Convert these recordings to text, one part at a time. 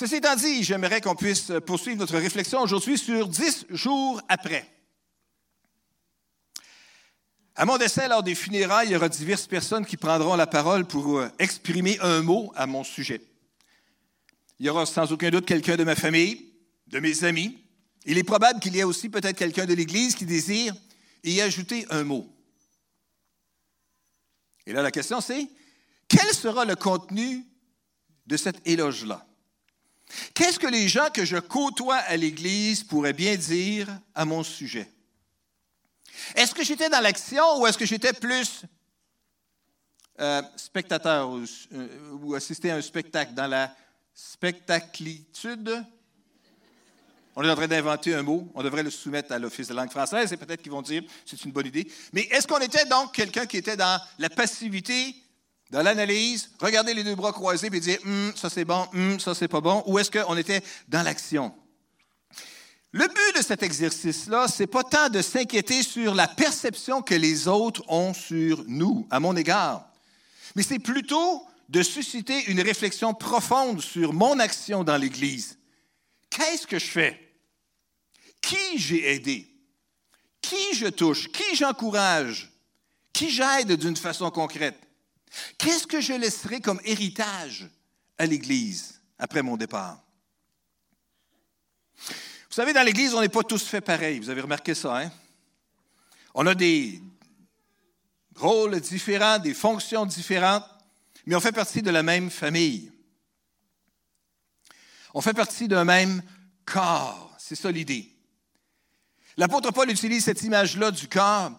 Ceci étant dit, j'aimerais qu'on puisse poursuivre notre réflexion aujourd'hui sur dix jours après. À mon décès, lors des funérailles, il y aura diverses personnes qui prendront la parole pour euh, exprimer un mot à mon sujet. Il y aura sans aucun doute quelqu'un de ma famille, de mes amis. Il est probable qu'il y ait aussi peut-être quelqu'un de l'Église qui désire y ajouter un mot. Et là, la question c'est, quel sera le contenu de cet éloge-là? Qu'est-ce que les gens que je côtoie à l'Église pourraient bien dire à mon sujet? Est-ce que j'étais dans l'action ou est-ce que j'étais plus euh, spectateur ou, euh, assister à un spectacle, dans la spectaclitude? On est en train d'inventer un mot, on devrait le soumettre à l'Office de langue française et peut-être qu'ils vont dire c'est une bonne idée. Mais est-ce qu'on était donc quelqu'un qui était dans la passivité, dans l'analyse, regarder les deux bras croisés et dire hum, ça c'est bon, hum, ça c'est pas bon, ou est-ce qu'on était dans l'action? Le but de cet exercice-là, c'est pas tant de s'inquiéter sur la perception que les autres ont sur nous, à mon égard, mais c'est plutôt de susciter une réflexion profonde sur mon action dans l'Église. Qu'est-ce que je fais? Qui j'ai aidé? Qui je touche? Qui j'encourage? Qui j'aide d'une façon concrète? Qu'est-ce que je laisserai comme héritage à l'Église après mon départ? Vous savez, dans l'Église, on n'est pas tous faits pareil. Vous avez remarqué ça, hein? On a des rôles différents, des fonctions différentes, mais on fait partie de la même famille. On fait partie d'un même corps. C'est ça l'idée. L'apôtre Paul utilise cette image-là du corps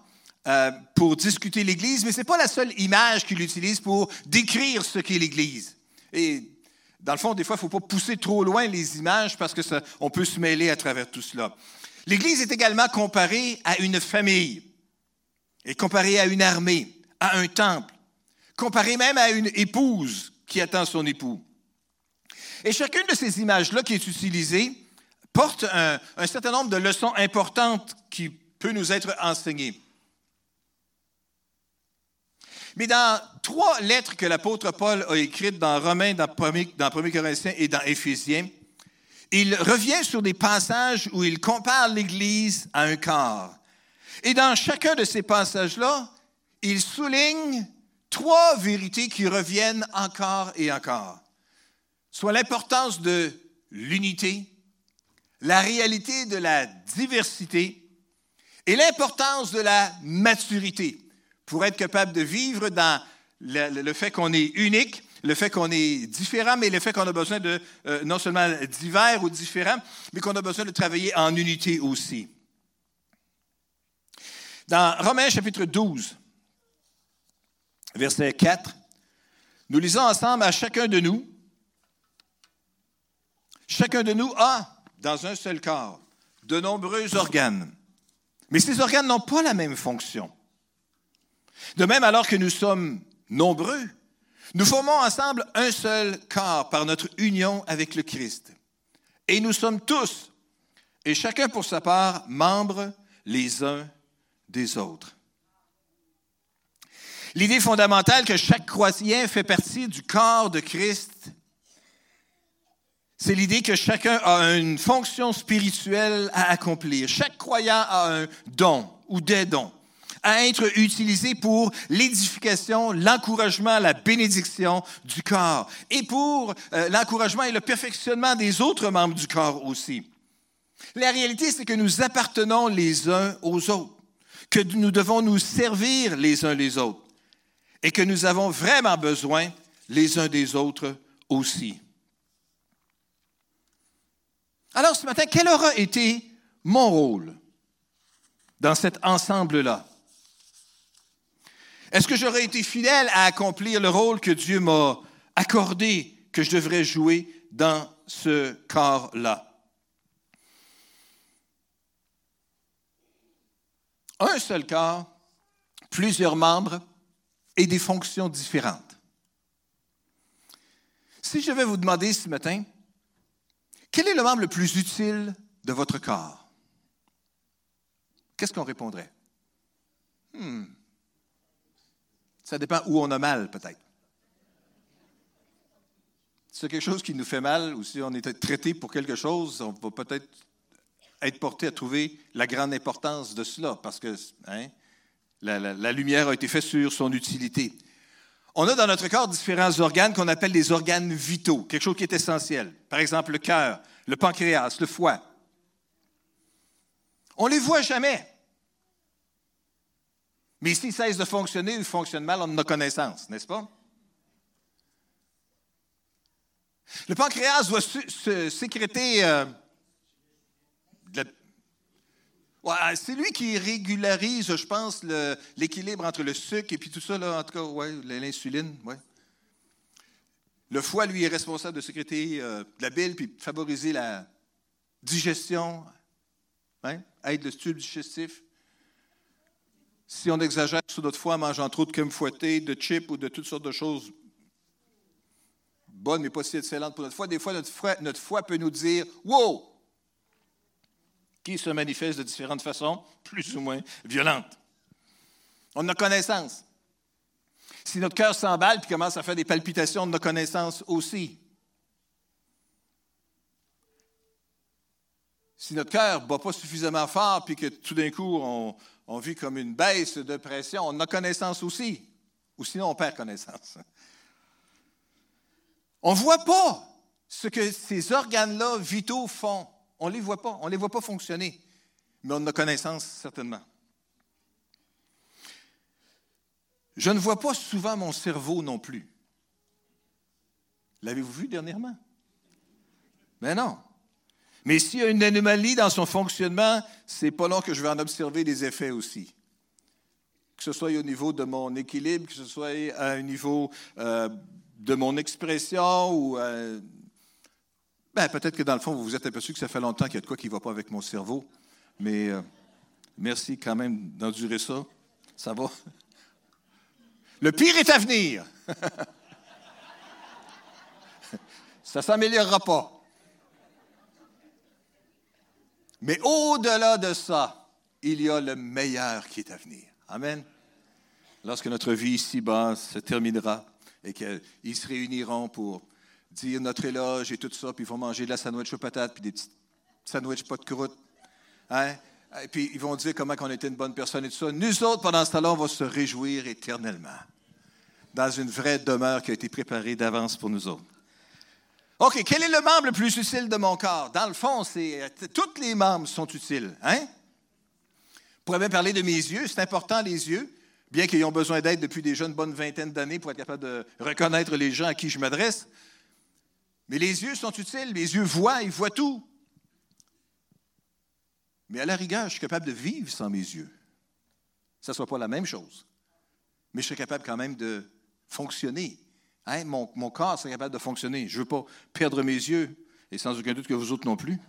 euh, pour discuter l'Église, mais ce n'est pas la seule image qu'il utilise pour décrire ce qu'est l'Église. Et dans le fond, des fois, il ne faut pas pousser trop loin les images parce qu'on peut se mêler à travers tout cela. L'Église est également comparée à une famille, et comparée à une armée, à un temple, comparée même à une épouse qui attend son époux. Et chacune de ces images-là qui est utilisée porte un, un, certain nombre de leçons importantes qui peuvent nous être enseignées. Mais dans trois lettres que l'apôtre Paul a écrites dans Romains, dans 1, Corinthiens et dans Éphésiens, il revient sur des passages où il compare l'Église à un corps. Et dans chacun de ces passages-là, il souligne trois vérités qui reviennent encore et encore. Soit l'importance de l'unité, la réalité de la diversité et l'importance de la maturité pour être capable de vivre dans le, fait qu'on est unique, le fait qu'on est différent, mais le fait qu'on a besoin de euh, non seulement divers ou différents, mais qu'on a besoin de travailler en unité aussi. Dans Romains chapitre 12, verset 4, nous lisons ensemble à chacun de nous, chacun de nous a dans un seul corps de nombreux organes, mais ces organes n'ont pas la même fonction. De même, alors que nous sommes nombreux, nous formons ensemble un seul corps par notre union avec le Christ. Et nous sommes tous, et chacun pour sa part, membres les uns des autres. L'idée fondamentale que chaque croyant fait partie du corps de Christ, c'est l'idée que chacun a une fonction spirituelle à accomplir. Chaque croyant a un don ou des dons à être utilisé pour l'édification, l'encouragement, la bénédiction du corps et pour euh, l'encouragement et le perfectionnement des autres membres du corps aussi. La réalité, c'est que nous appartenons les uns aux autres, que nous devons nous servir les uns les autres et que nous avons vraiment besoin les uns des autres aussi. Alors ce matin, quel aura été mon rôle dans cet ensemble-là? Est-ce que j'aurais été fidèle à accomplir le rôle que Dieu m'a accordé que je devrais jouer dans ce corps-là? Un seul corps, plusieurs membres et des fonctions différentes. Si je vais vous demander ce matin, quel est le membre le plus utile de votre corps? Qu'est-ce qu'on répondrait? Hmm. Ça dépend où on a mal, peut-être. c'est quelque chose qui nous fait mal ou si on est traité pour quelque chose, on va peut-être être porté à trouver la grande importance de cela parce que hein, la lumière a été faite sur son utilité. On a dans notre corps différents organes qu'on appelle des organes vitaux, quelque chose qui est essentiel. Par exemple, le cœur, le pancréas, le foie. On ne les voit jamais. Mais s'ils cessent de fonctionner ou fonctionnent mal, on en a connaissance, n'est-ce pas? Le pancréas doit sécréter. Euh, c'est lui qui régularise, je pense, l'équilibre entre le sucre et puis tout ça, là, en tout cas, ouais, l'insuline. Ouais. Le foie, lui, est responsable de sécréter euh, de la bile puis favoriser la digestion, hein, aide le tube digestif. Si on exagère sur notre foie en mangeant trop de crème fouettée, de chips ou de toutes sortes de choses bonnes mais pas si excellentes pour notre foie, des fois notre foie peut nous dire Wow! qui se manifeste de différentes façons, plus ou moins violentes. On a connaissance. Si notre cœur s'emballe puis commence à faire des palpitations, on a connaissance aussi. Si notre cœur ne bat pas suffisamment fort puis que tout d'un coup on, on vit comme une baisse de pression, on a connaissance aussi. Ou sinon on perd connaissance. On ne voit pas ce que ces organes-là vitaux font. On ne les voit pas. On ne les voit pas fonctionner. Mais on a connaissance certainement. Je ne vois pas souvent mon cerveau non plus. L'avez-vous vu dernièrement? Mais non. Mais s'il y a une anomalie dans son fonctionnement, c'est pas long que je vais en observer des effets aussi. Que ce soit au niveau de mon équilibre, que ce soit à un niveau euh, de mon expression ou euh, ben, peut-être que dans le fond, vous vous êtes aperçu que ça fait longtemps qu'il y a de quoi qui ne va pas avec mon cerveau. Mais euh, merci quand même d'endurer ça. Ça va. Le pire est à venir. ça ne s'améliorera pas. Mais au-delà de ça, il y a le meilleur qui est à venir. Amen. Lorsque notre vie ici-bas se terminera, et qu'ils se réuniront pour dire notre éloge et tout ça, puis ils vont manger de la sandwich aux patates, puis des petits sandwichs pas de croûte. Hein? Et puis ils vont dire comment on était une bonne personne et tout ça. Nous autres, pendant ce temps-là, on va se réjouir éternellement dans une vraie demeure qui a été préparée d'avance pour nous autres. OK, quel est le membre le plus utile de mon corps? Dans le fond, c'est tous les membres sont utiles. Hein? On pourrait même parler de mes yeux. C'est important, les yeux bien qu'ils ont besoin d'aide depuis déjà une bonne vingtaine d'années pour être capable de reconnaître les gens à qui je m'adresse. Mais les yeux sont utiles, les yeux voient, ils voient tout. Mais à la rigueur, je suis capable de vivre sans mes yeux. Ça ne soit pas la même chose. Mais je suis capable quand même de fonctionner. Hein? Mon, corps serait capable de fonctionner. Je ne veux pas perdre mes yeux, et sans aucun doute que vous autres non plus.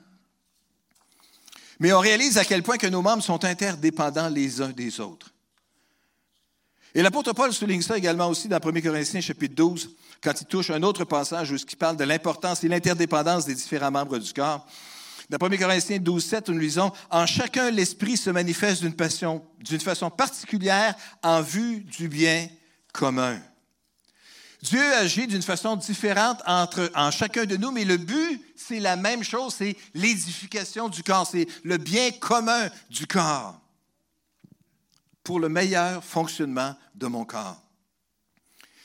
Mais on réalise à quel point que nos membres sont interdépendants les uns des autres. Et l'apôtre Paul souligne ça également aussi dans 1 Corinthiens chapitre 12, quand il touche un autre passage où il parle de l'importance et l'interdépendance des différents membres du corps. Dans 1 Corinthiens 12, 7, nous lisons En chacun, l'Esprit se manifeste d'une façon particulière en vue du bien commun. Dieu agit d'une façon différente entre, en chacun de nous, mais le but, c'est la même chose, c'est l'édification du corps, c'est le bien commun du corps pour le meilleur fonctionnement de mon corps.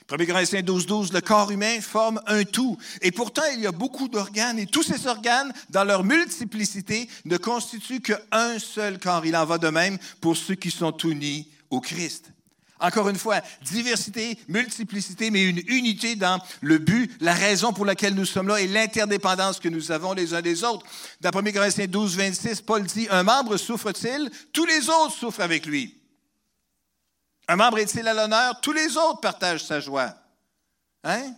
1 Corinthiens 12, 12, le corps humain forme un tout. Et pourtant, il y a beaucoup d'organes et tous ces organes, dans leur multiplicité, ne constituent qu'un seul corps. Il en va de même pour ceux qui sont unis au Christ. Encore une fois, diversité, multiplicité, mais une unité dans le but, la raison pour laquelle nous sommes là et l'interdépendance que nous avons les uns des autres. Dans 1 Corinthiens 12, 26, Paul dit, un membre souffre-t-il, tous les autres souffrent avec lui. Un membre est-il à l'honneur? Tous les autres partagent sa joie. Hein?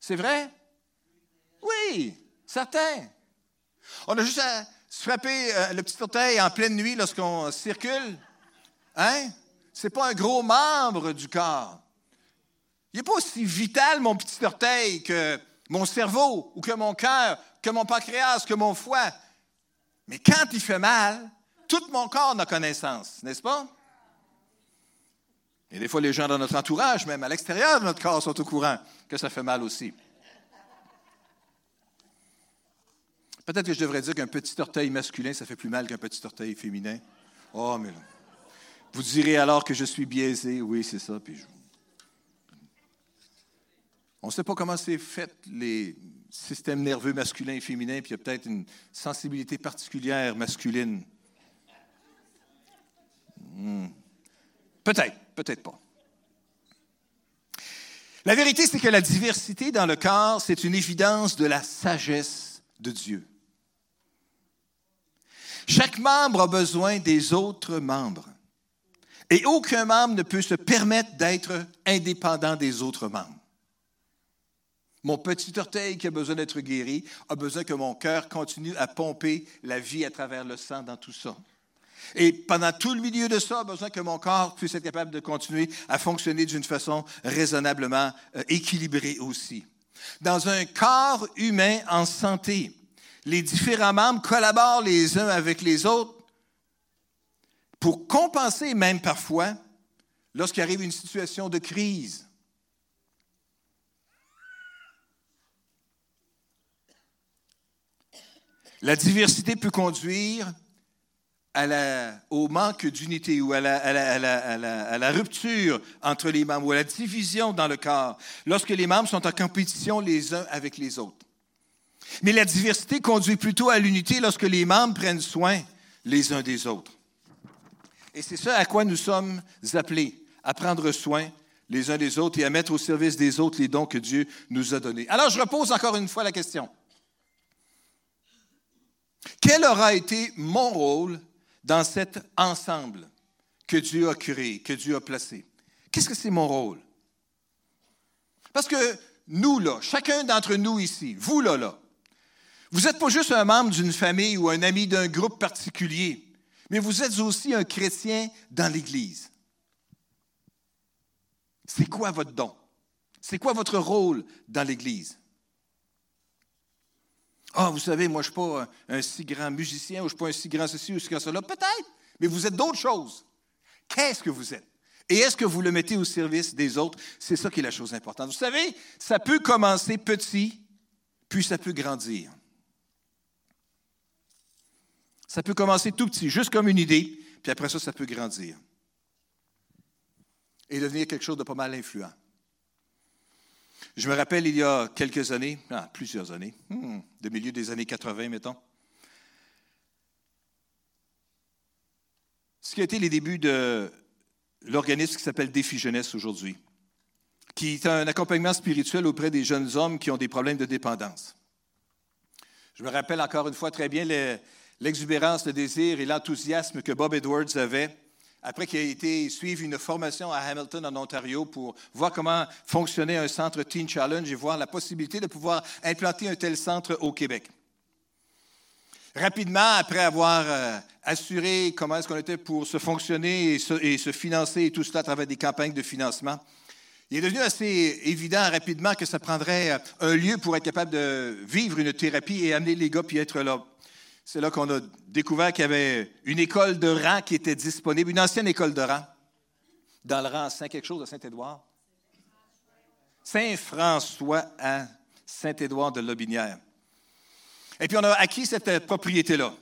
C'est vrai? Oui, certain. On a juste à frapper euh, le petit orteil en pleine nuit lorsqu'on circule. Hein? Ce n'est pas un gros membre du corps. Il n'est pas aussi vital, mon petit orteil, que mon cerveau ou que mon cœur, que mon pancréas, que mon foie. Mais quand il fait mal, tout mon corps en a connaissance, n'est-ce pas? Et des fois, les gens dans notre entourage, même à l'extérieur de notre corps, sont au courant que ça fait mal aussi. Peut-être que je devrais dire qu'un petit orteil masculin, ça fait plus mal qu'un petit orteil féminin. Oh, mais là. Vous direz alors que je suis biaisé. Oui, c'est ça. Puis On ne sait pas comment c'est fait les systèmes nerveux masculins et féminins, puis il y a peut-être une sensibilité particulière masculine. Hmm. Peut-être, peut-être pas. La vérité, c'est que la diversité dans le corps, c'est une évidence de la sagesse de Dieu. Chaque membre a besoin des autres membres. Et aucun membre ne peut se permettre d'être indépendant des autres membres. Mon petit orteil qui a besoin d'être guéri a besoin que mon cœur continue à pomper la vie à travers le sang dans tout ça. Et pendant tout le milieu de ça, a besoin que mon corps puisse être capable de continuer à fonctionner d'une façon raisonnablement euh, équilibrée aussi. Dans un corps humain en santé, les différents membres collaborent les uns avec les autres pour compenser même parfois lorsqu'il arrive une situation de crise. La diversité peut conduire au manque d'unité ou à la, rupture entre les membres ou à la division dans le corps lorsque les membres sont en compétition les uns avec les autres. Mais la diversité conduit plutôt à l'unité lorsque les membres prennent soin les uns des autres. Et c'est ça à quoi nous sommes appelés, à prendre soin les uns des autres et à mettre au service des autres les dons que Dieu nous a donnés. Alors je repose encore une fois la question. Quel aura été mon rôle dans cet ensemble que Dieu a créé, que Dieu a placé? Qu'est-ce que c'est mon rôle? Parce que nous, là, chacun d'entre nous ici, vous, là, là, vous n'êtes pas juste un membre d'une famille ou un ami d'un groupe particulier, mais vous êtes aussi un chrétien dans l'Église. C'est quoi votre don? C'est quoi votre rôle dans l'Église? Ah, vous savez, moi, je ne suis pas un, si grand musicien, ou je ne suis pas un si grand ceci ou si grand cela. Peut-être, mais vous êtes d'autres choses. Qu'est-ce que vous êtes? Et est-ce que vous le mettez au service des autres? C'est ça qui est la chose importante. Vous savez, ça peut commencer petit, puis ça peut grandir. Ça peut commencer tout petit, juste comme une idée, puis après ça, ça peut grandir. Et devenir quelque chose de pas mal influent. Je me rappelle, il y a quelques années, ah, plusieurs années, hmm, de milieu des années 80, mettons, ce qui a été les débuts de l'organisme qui s'appelle Défi Jeunesse aujourd'hui, qui est un accompagnement spirituel auprès des jeunes hommes qui ont des problèmes de dépendance. Je me rappelle encore une fois très bien l'exubérance, le désir et l'enthousiasme que Bob Edwards avait après qu'il ait été une formation à Hamilton, en Ontario, pour voir comment fonctionnait un centre Teen Challenge et voir la possibilité de pouvoir implanter un tel centre au Québec. Rapidement, après avoir euh, assuré comment est-ce qu'on était pour se fonctionner et se, financer et tout cela à travers des campagnes de financement, il est devenu assez évident rapidement que ça prendrait euh, un lieu pour être capable de vivre une thérapie et amener les gars puis être là c'est là qu'on a découvert qu'il y avait une école de rang qui était disponible, une ancienne école de rang, dans le rang Saint quelque chose de Saint-Édouard. Saint-François à Saint-Édouard de Lobinière. Et puis on a acquis cette propriété-là,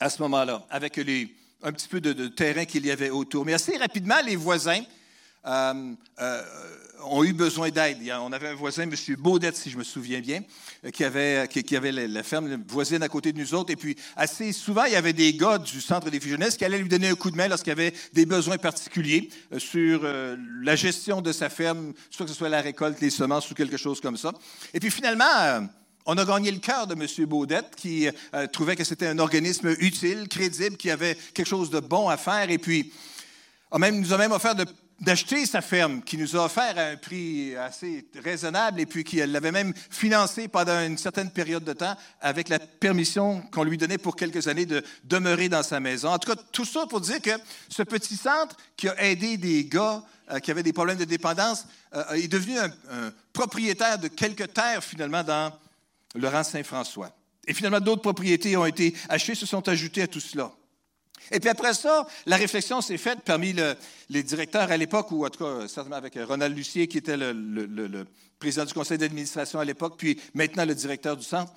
à ce moment-là, avec un petit peu de terrain qu'il y avait autour. Mais assez rapidement, les voisins euh, euh, ont eu besoin d'aide. On avait un voisin, M. Baudette, si je me souviens bien, euh, qui avait, avait la, ferme voisine à côté de nous autres. Et puis, assez souvent, il y avait des gars du Centre des jeunesse qui allaient lui donner un coup de main lorsqu'il avait des besoins particuliers sur la gestion de sa ferme, soit que ce soit la récolte, les semences ou quelque chose comme ça. Et puis, finalement, on a gagné le cœur de M. Baudette, qui trouvait que c'était un organisme utile, crédible, qui avait quelque chose de bon à faire. Et puis, a même, nous a même offert de d'acheter sa ferme, qui nous a offert à un prix assez raisonnable et puis qui l'avait même financé pendant une certaine période de temps avec la permission qu'on lui donnait pour quelques années de demeurer dans sa maison. En tout cas, tout ça pour dire que ce petit centre qui a aidé des gars euh, qui avaient des problèmes de dépendance euh, est devenu un, propriétaire de quelques terres finalement dans le rang Saint-François. Et finalement, d'autres propriétés ont été achetées, se sont ajoutées à tout cela. Et puis après ça, la réflexion s'est faite parmi les directeurs à l'époque, ou en tout cas certainement avec Ronald Lucier, qui était le, président du conseil d'administration à l'époque, puis maintenant le directeur du centre.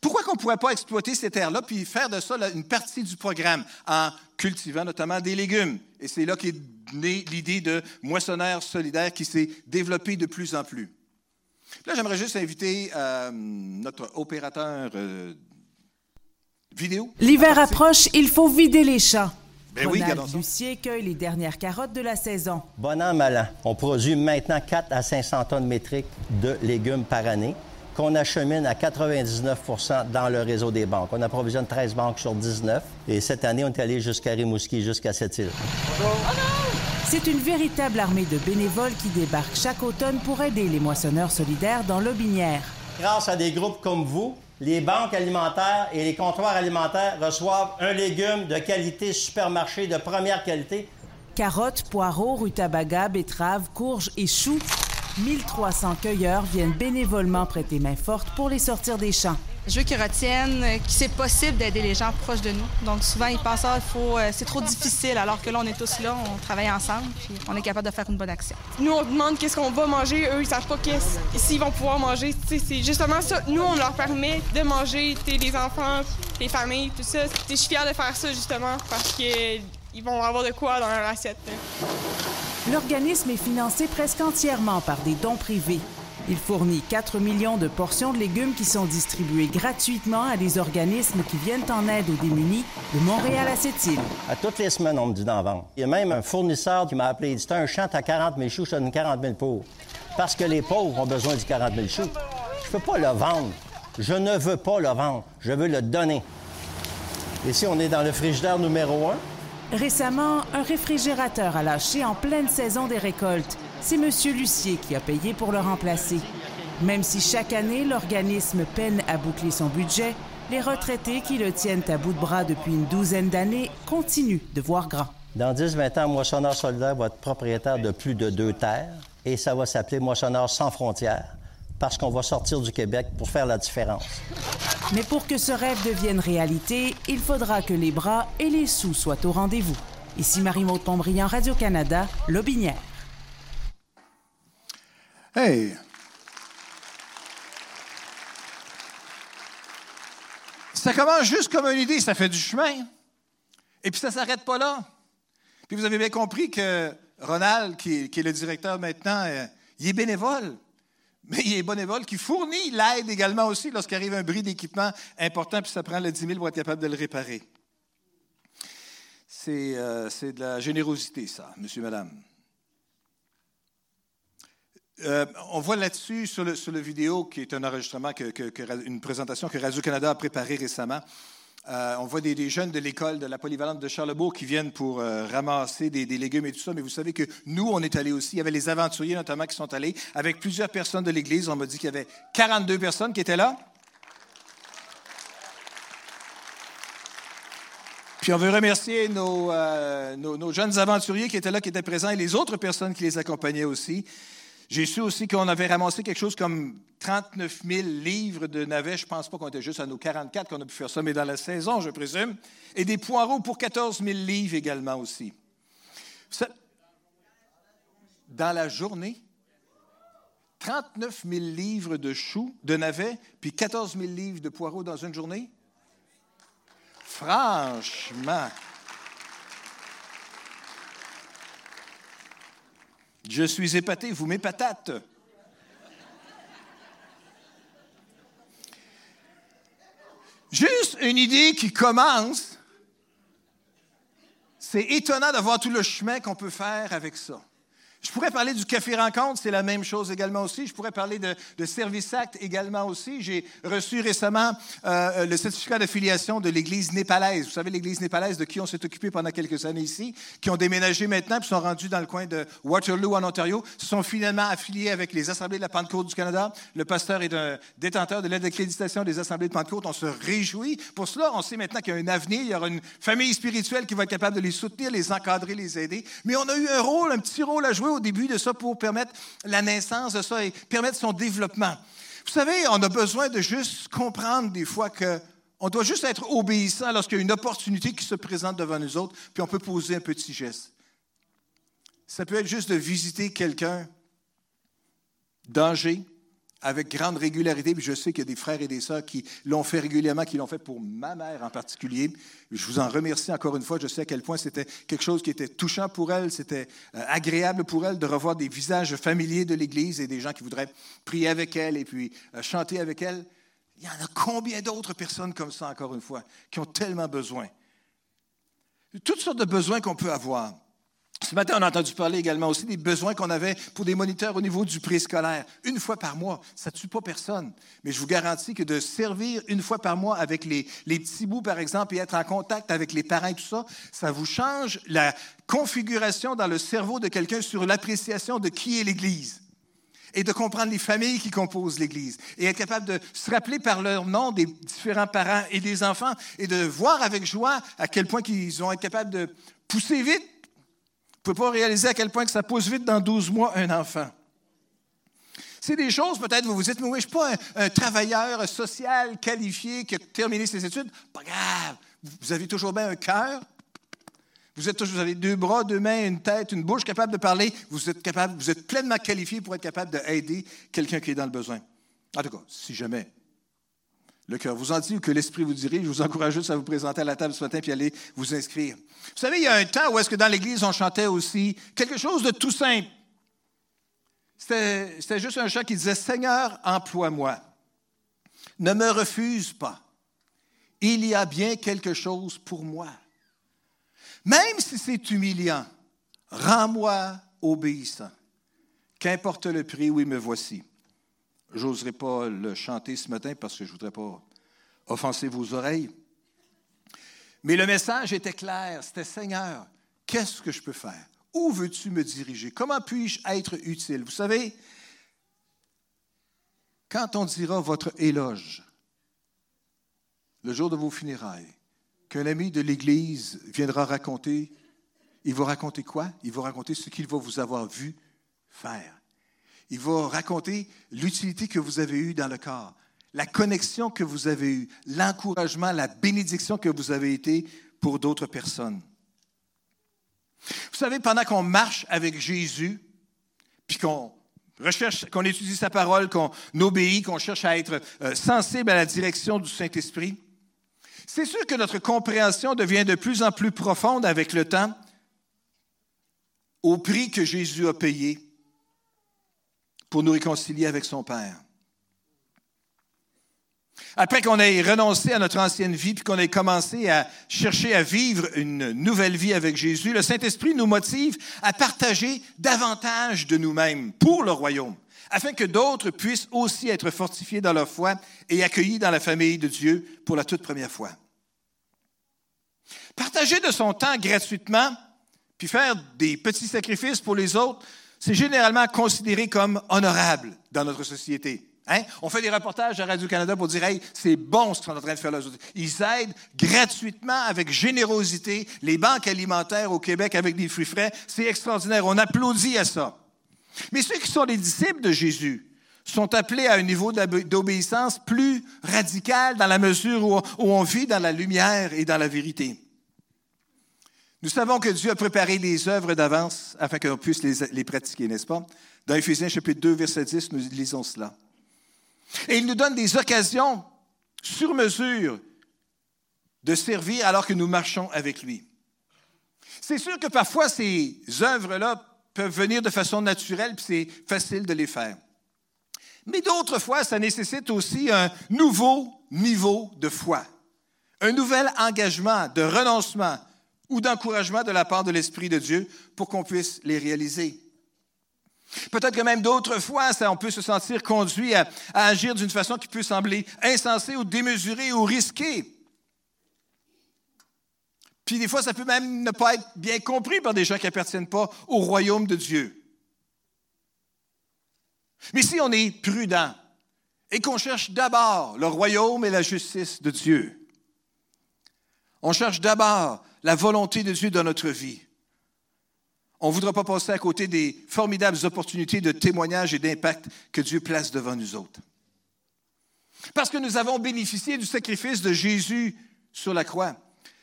Pourquoi qu'on ne pourrait pas exploiter ces terres-là puis faire de ça une partie du programme en cultivant notamment des légumes? Et c'est là qu'est née l'idée de moissonneur solidaire qui s'est développée de plus en plus. Là, j'aimerais juste inviter euh, notre opérateur euh, vidéo? L'hiver approche, il faut vider les champs. Ben oui, Ronald Lucier cueille les dernières carottes de la saison. Bon an, mal an. On produit maintenant 4 à 500 tonnes métriques de légumes par année qu'on achemine à 99% dans le réseau des banques. On approvisionne 13 banques sur 19 et cette année, on est allé jusqu'à Rimouski, jusqu'à cette île. C'est une véritable armée de bénévoles qui débarquent chaque automne pour aider les moissonneurs solidaires dans l'Aubinière. Grâce à des groupes comme vous, les banques alimentaires et les comptoirs alimentaires reçoivent un légume de qualité supermarché de première qualité. Carottes, poireaux, rutabaga, betteraves, courges et choux 1300 cueilleurs viennent bénévolement prêter main forte pour les sortir des champs. Je veux qu'ils retiennent que c'est possible d'aider les gens proches de nous. Donc souvent, ils pensent ah, faut, euh, c'est trop difficile, alors que là, on est tous là, on travaille ensemble, puis on est capable de faire une bonne action. Nous, on demande qu'est-ce qu'on va manger, eux, ils savent pas s'ils vont pouvoir manger. C'est justement ça. Nous, on leur permet de manger, les enfants, les familles, tout ça. Je suis fière de faire ça, justement, parce qu'ils vont avoir de quoi dans leur assiette. L'organisme est financé presque entièrement par des dons privés. Il fournit 4 millions de portions de légumes qui sont distribuées gratuitement à des organismes qui viennent en aide aux démunis de Montréal à cette île. À toutes les semaines, on me dit d'en vendre. Il y a même un fournisseur qui m'a appelé. Il dit un champ à 40 000 choux, je donne 40 000 pour. Parce que les pauvres ont besoin du 40 000 choux. Je ne peux pas le vendre. Je ne veux pas le vendre. Je veux le donner. Ici, on est dans le frigidaire numéro 1. Récemment, un réfrigérateur a lâché en pleine saison des récoltes. C'est M. Lucier qui a payé pour le remplacer. Même si chaque année, l'organisme peine à boucler son budget, les retraités qui le tiennent à bout de bras depuis une douzaine d'années continuent de voir grand. Dans 10-20 ans, Moissonneur solidaire va être propriétaire de plus de deux terres et ça va s'appeler Moissonneur sans frontières parce qu'on va sortir du Québec pour faire la différence. Mais pour que ce rêve devienne réalité, il faudra que les bras et les sous soient au rendez-vous. Ici Marie-Maude Pontbriand, Radio-Canada, Lobinière. Hey! Ça commence juste comme une idée, ça fait du chemin. Et puis ça ne s'arrête pas là. Puis vous avez bien compris que Ronald, qui est, le directeur maintenant, euh, il est bénévole. Mais il est bénévole qui fournit l'aide également aussi lorsqu'arrive un bris d'équipement important, puis ça prend le 10 000 pour être capable de le réparer. C'est euh, de la générosité, ça, monsieur, madame. Euh, on voit là-dessus, sur le, vidéo, qui est un enregistrement, une présentation que Radio-Canada a préparée récemment, euh, on voit des, jeunes de l'école de la polyvalente de Charlebourg qui viennent pour euh, ramasser des, légumes et tout ça, mais vous savez que nous, on est allés aussi. Il y avait les aventuriers notamment qui sont allés avec plusieurs personnes de l'Église. On m'a dit qu'il y avait 42 personnes qui étaient là. Puis on veut remercier nos, jeunes aventuriers qui étaient là, qui étaient présents, et les autres personnes qui les accompagnaient aussi. J'ai su aussi qu'on avait ramassé quelque chose comme 39 000 livres de navets. Je ne pense pas qu'on était juste à nos 44 qu'on a pu faire ça, mais dans la saison, je présume. Et des poireaux pour 14 000 livres également aussi. dans la journée, 39 000 livres de choux, de navets, puis 14 000 livres de poireaux dans une journée? Franchement. Je suis épaté, vous m'épatate. Juste une idée qui commence. C'est étonnant de voir tout le chemin qu'on peut faire avec ça. Je pourrais parler du café rencontre, c'est la même chose également aussi. Je pourrais parler de, Service Act également aussi. J'ai reçu récemment euh, le certificat d'affiliation de l'Église népalaise. Vous savez, l'Église népalaise de qui on s'est occupé pendant quelques années ici, qui ont déménagé maintenant puis sont rendus dans le coin de Waterloo en Ontario, se sont finalement affiliés avec les Assemblées de la Pentecôte du Canada. Le pasteur est un détenteur de l'aide d'accréditation des Assemblées de Pentecôte. On se réjouit. Pour cela, on sait maintenant qu'il y a un avenir, il y aura une famille spirituelle qui va être capable de les soutenir, les encadrer, les aider. Mais on a eu un rôle, un petit rôle à jouer au début de ça pour permettre la naissance de ça et permettre son développement. Vous savez, on a besoin de juste comprendre des fois que on doit juste être obéissant lorsqu'il y a une opportunité qui se présente devant nous autres, puis on peut poser un petit geste. Ça peut être juste de visiter quelqu'un, danger, avec grande régularité. Puis je sais qu'il y a des frères et des sœurs qui l'ont fait régulièrement, qui l'ont fait pour ma mère en particulier. Je vous en remercie encore une fois. Je sais à quel point c'était quelque chose qui était touchant pour elle, c'était euh, agréable pour elle de revoir des visages familiers de l'Église et des gens qui voudraient prier avec elle et puis euh, chanter avec elle. Il y en a combien d'autres personnes comme ça, encore une fois, qui ont tellement besoin? Toutes sortes de besoins qu'on peut avoir. Ce matin, on a entendu parler également aussi des besoins qu'on avait pour des moniteurs au niveau du préscolaire. Une fois par mois, ça ne tue pas personne. Mais je vous garantis que de servir une fois par mois avec les, petits bouts, par exemple, et être en contact avec les parents et tout ça, ça vous change la configuration dans le cerveau de quelqu'un sur l'appréciation de qui est l'Église et de comprendre les familles qui composent l'Église et être capable de se rappeler par leur nom des différents parents et des enfants et de voir avec joie à quel point ils vont être capables de pousser vite ne pouvez pas réaliser à quel point que ça pousse vite dans 12 mois un enfant. C'est des choses, peut-être, vous vous dites, mais oui, je ne suis pas un, travailleur social qualifié qui a terminé ses études. Pas grave. Vous avez toujours bien un cœur. Vous, avez deux bras, deux mains, une tête, une bouche capable de parler. Vous êtes, capable, vous êtes pleinement qualifié pour être capable d'aider quelqu'un qui est dans le besoin. En tout cas, si jamais le cœur vous en dit ou que l'Esprit vous dirige, je vous encourage juste à vous présenter à la table ce matin puis aller vous inscrire. Vous savez, il y a un temps où est-ce que dans l'Église, on chantait aussi quelque chose de tout simple. C'était juste un chant qui disait Seigneur, emploie-moi. Ne me refuse pas. Il y a bien quelque chose pour moi. Même si c'est humiliant, rends-moi obéissant. Qu'importe le prix, oui, me voici. J'oserais pas le chanter ce matin parce que je ne voudrais pas offenser vos oreilles. Mais le message était clair, c'était Seigneur, qu'est-ce que je peux faire? Où veux-tu me diriger? Comment puis-je être utile? Vous savez, quand on dira votre éloge, le jour de vos funérailles, qu'un ami de l'Église viendra raconter, il va raconter quoi? Il va raconter ce qu'il va vous avoir vu faire. Il va raconter l'utilité que vous avez eue dans le corps, la connexion que vous avez eue, l'encouragement, la bénédiction que vous avez été pour d'autres personnes. Vous savez, pendant qu'on marche avec Jésus, puis qu'on recherche, qu'on étudie sa parole, qu'on obéit, qu'on cherche à être euh, sensible à la direction du Saint-Esprit, c'est sûr que notre compréhension devient de plus en plus profonde avec le temps au prix que Jésus a payé pour nous réconcilier avec son Père. Après qu'on ait renoncé à notre ancienne vie, puis qu'on ait commencé à chercher à vivre une nouvelle vie avec Jésus, le Saint-Esprit nous motive à partager davantage de nous-mêmes pour le royaume, afin que d'autres puissent aussi être fortifiés dans leur foi et accueillis dans la famille de Dieu pour la toute première fois. Partager de son temps gratuitement, puis faire des petits sacrifices pour les autres, c'est généralement considéré comme honorable dans notre société. Hein? On fait des reportages à Radio-Canada pour dire Hey, c'est bon ce qu'on est en train de faire là. Ils aident gratuitement, avec générosité, les banques alimentaires au Québec avec des fruits frais. C'est extraordinaire. On applaudit à ça. Mais ceux qui sont les disciples de Jésus sont appelés à un niveau d'obéissance plus radical dans la mesure où on vit dans la lumière et dans la vérité. Nous savons que Dieu a préparé les œuvres d'avance afin qu'on puisse les, pratiquer, n'est-ce pas? Dans Éphésiens chapitre 2, verset 10, nous lisons cela. Et il nous donne des occasions sur mesure de servir alors que nous marchons avec lui. C'est sûr que parfois ces œuvres-là peuvent venir de façon naturelle, puis c'est facile de les faire. Mais d'autres fois, ça nécessite aussi un nouveau niveau de foi, un nouvel engagement de renoncement, ou d'encouragement de la part de l'Esprit de Dieu pour qu'on puisse les réaliser. Peut-être que même d'autres fois, on peut se sentir conduit à, agir d'une façon qui peut sembler insensée ou démesurée ou risquée. Puis des fois, ça peut même ne pas être bien compris par des gens qui n'appartiennent pas au royaume de Dieu. Mais si on est prudent et qu'on cherche d'abord le royaume et la justice de Dieu, on cherche d'abord la volonté de Dieu dans notre vie. On ne voudra pas passer à côté des formidables opportunités de témoignage et d'impact que Dieu place devant nous autres. Parce que nous avons bénéficié du sacrifice de Jésus sur la croix.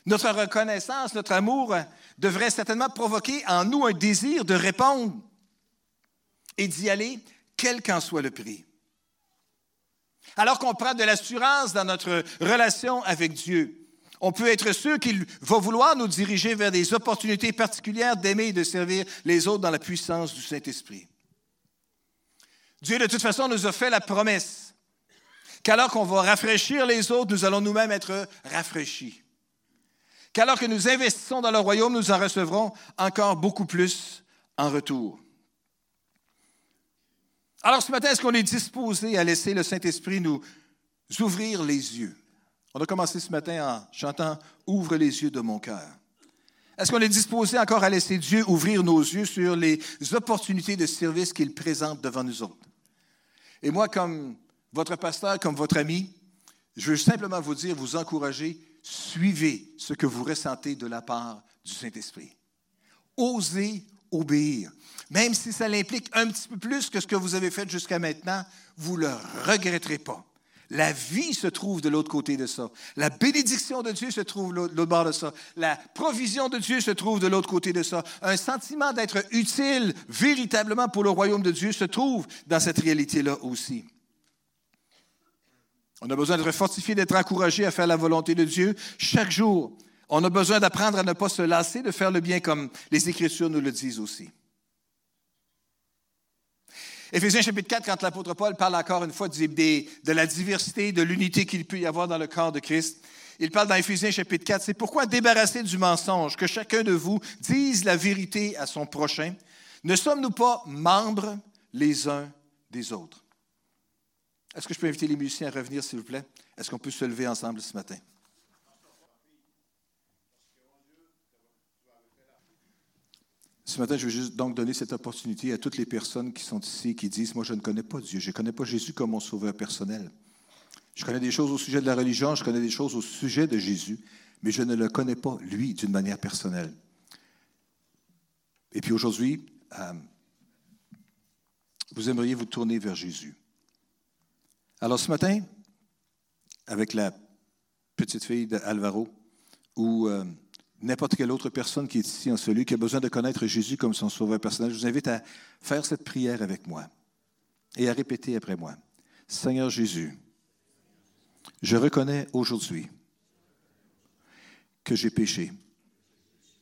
Notre reconnaissance, notre amour devrait certainement provoquer en nous un désir de répondre et d'y aller, quel qu'en soit le prix. Alors qu'on prend de l'assurance dans notre relation avec Dieu. On peut être sûr qu'il va vouloir nous diriger vers des opportunités particulières d'aimer et de servir les autres dans la puissance du Saint-Esprit. Dieu, de toute façon, nous a fait la promesse qu'alors qu'on va rafraîchir les autres, nous allons nous-mêmes être rafraîchis. Qu'alors que nous investissons dans le royaume, nous en recevrons encore beaucoup plus en retour. Alors ce matin, est-ce qu'on est disposé à laisser le Saint-Esprit nous ouvrir les yeux? On a commencé ce matin en chantant Ouvre les yeux de mon cœur. Est-ce qu'on est disposé encore à laisser Dieu ouvrir nos yeux sur les opportunités de service qu'il présente devant nous autres? Et moi, comme votre pasteur, comme votre ami, je veux simplement vous dire, vous encourager, suivez ce que vous ressentez de la part du Saint-Esprit. Osez obéir. Même si ça l'implique un petit peu plus que ce que vous avez fait jusqu'à maintenant, vous ne le regretterez pas. La vie se trouve de l'autre côté de ça. La bénédiction de Dieu se trouve de l'autre bord de ça. La provision de Dieu se trouve de l'autre côté de ça. Un sentiment d'être utile véritablement pour le royaume de Dieu se trouve dans cette réalité-là aussi. On a besoin d'être fortifié, d'être encouragé à faire la volonté de Dieu chaque jour. On a besoin d'apprendre à ne pas se lasser de faire le bien comme les Écritures nous le disent aussi. Éphésiens chapitre 4, quand l'apôtre Paul parle encore une fois de la diversité, de l'unité qu'il peut y avoir dans le corps de Christ, il parle dans Éphésiens chapitre 4, c'est pourquoi débarrasser du mensonge, que chacun de vous dise la vérité à son prochain. Ne sommes-nous pas membres les uns des autres? Est-ce que je peux inviter les musiciens à revenir, s'il vous plaît? Est-ce qu'on peut se lever ensemble ce matin? Ce matin, je veux juste donc donner cette opportunité à toutes les personnes qui sont ici, qui disent, moi, je ne connais pas Dieu, je ne connais pas Jésus comme mon sauveur personnel. Je connais des choses au sujet de la religion, je connais des choses au sujet de Jésus, mais je ne le connais pas, lui, d'une manière personnelle. Et puis aujourd'hui, euh, vous aimeriez vous tourner vers Jésus. Alors ce matin, avec la petite fille d'Alvaro, ou euh, n'importe quelle autre personne qui est ici en celui qui a besoin de connaître Jésus comme son sauveur personnel, je vous invite à faire cette prière avec moi et à répéter après moi. Seigneur Jésus, je reconnais aujourd'hui que j'ai péché.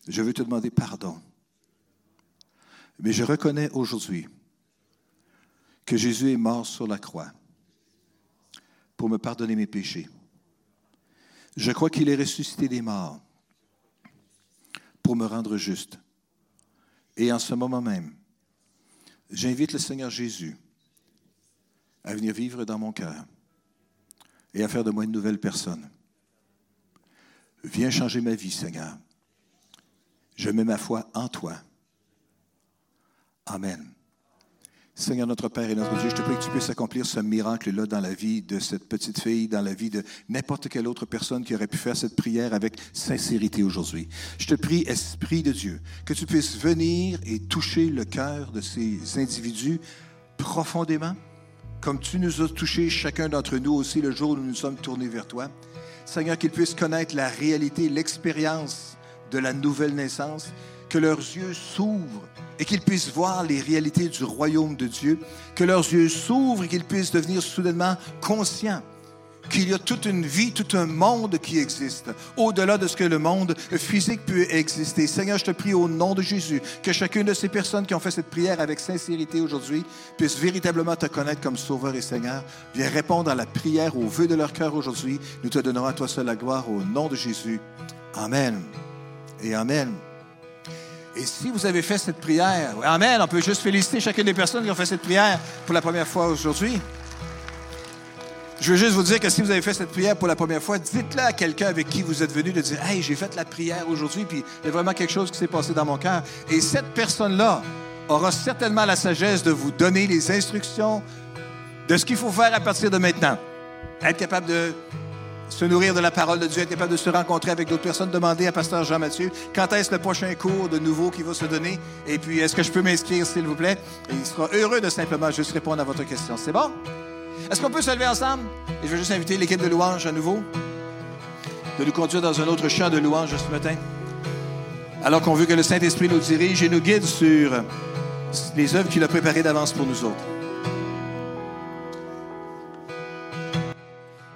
Je veux te demander pardon. Mais je reconnais aujourd'hui que Jésus est mort sur la croix pour me pardonner mes péchés. Je crois qu'il est ressuscité des morts pour me rendre juste. Et en ce moment même, j'invite le Seigneur Jésus à venir vivre dans mon cœur et à faire de moi une nouvelle personne. Viens changer ma vie, Seigneur. Je mets ma foi en toi. Amen. Seigneur notre Père et notre Dieu, je te prie que tu puisses accomplir ce miracle-là dans la vie de cette petite fille, dans la vie de n'importe quelle autre personne qui aurait pu faire cette prière avec sincérité aujourd'hui. Je te prie, Esprit de Dieu, que tu puisses venir et toucher le cœur de ces individus profondément, comme tu nous as touchés, chacun d'entre nous aussi, le jour où nous nous sommes tournés vers toi. Seigneur, qu'ils puissent connaître la réalité, l'expérience de la nouvelle naissance, que leurs yeux s'ouvrent et qu'ils puissent voir les réalités du royaume de Dieu, que leurs yeux s'ouvrent et qu'ils puissent devenir soudainement conscients qu'il y a toute une vie, tout un monde qui existe, au-delà de ce que le monde physique peut exister. Seigneur, je te prie au nom de Jésus que chacune de ces personnes qui ont fait cette prière avec sincérité aujourd'hui puisse véritablement te connaître comme Sauveur et Seigneur. Viens répondre à la prière, au vœu de leur cœur aujourd'hui. Nous te donnerons à toi seul la gloire au nom de Jésus. Amen. Et Amen. Et si vous avez fait cette prière, Amen, on peut juste féliciter chacune des personnes qui ont fait cette prière pour la première fois aujourd'hui. Je veux juste vous dire que si vous avez fait cette prière pour la première fois, dites-le à quelqu'un avec qui vous êtes venu de dire Hey, j'ai fait la prière aujourd'hui, puis il y a vraiment quelque chose qui s'est passé dans mon cœur. Et cette personne-là aura certainement la sagesse de vous donner les instructions de ce qu'il faut faire à partir de maintenant. Être capable de se nourrir de la parole de Dieu, être capable de se rencontrer avec d'autres personnes, demander à Pasteur Jean-Mathieu quand est-ce le prochain cours de nouveau qui va se donner, et puis est-ce que je peux m'inscrire, s'il vous plaît? Et il sera heureux de simplement juste répondre à votre question. C'est bon? Est-ce qu'on peut se lever ensemble? Et je vais juste inviter l'équipe de louange à nouveau de nous conduire dans un autre champ de louange ce matin. Alors qu'on veut que le Saint-Esprit nous dirige et nous guide sur les œuvres qu'il a préparées d'avance pour nous autres.